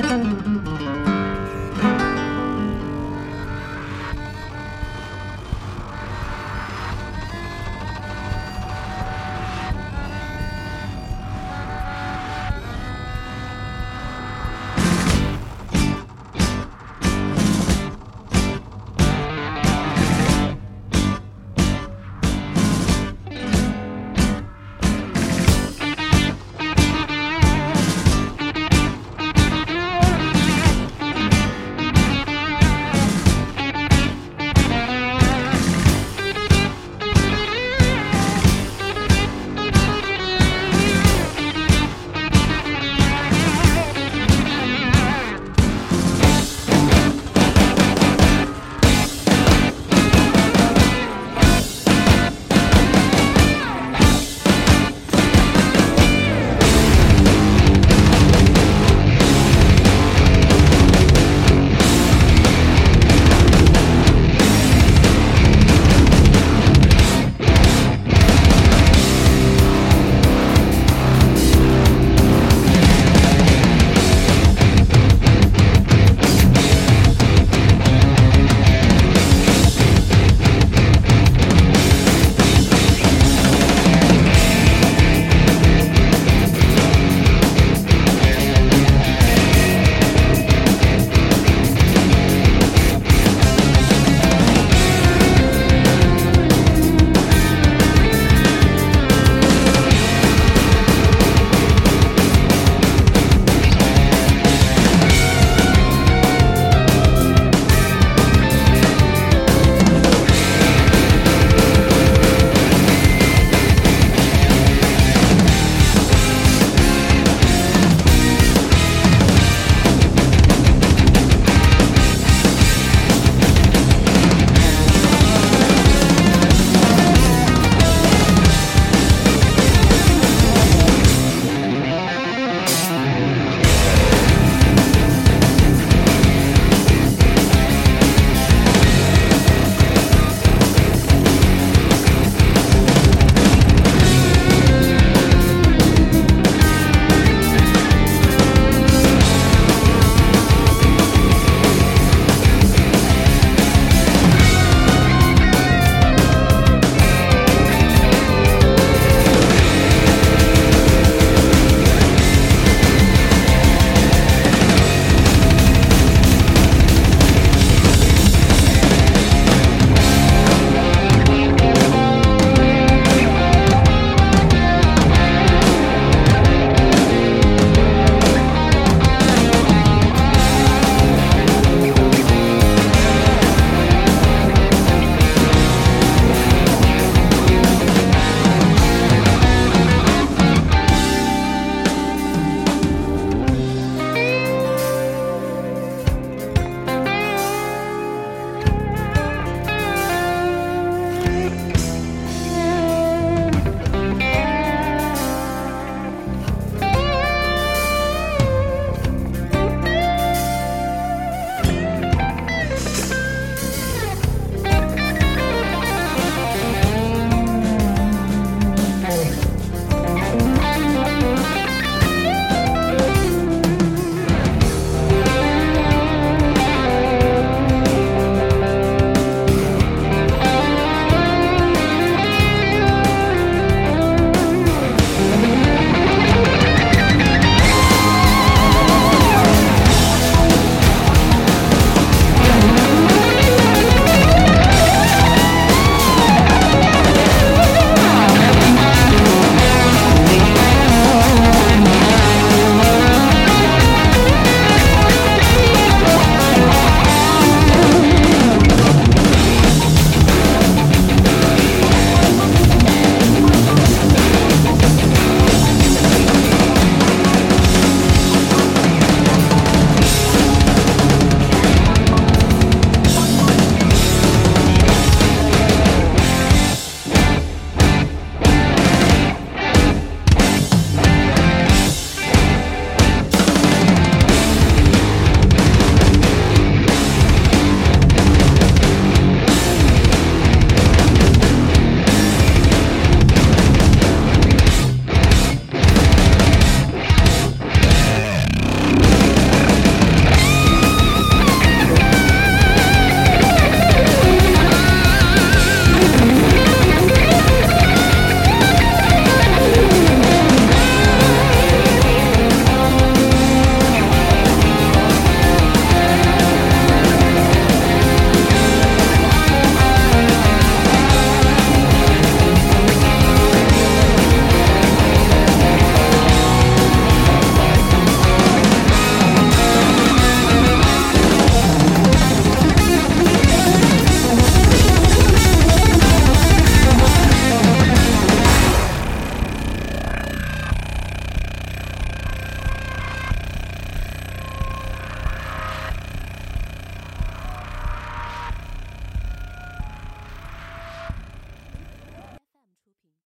う。ん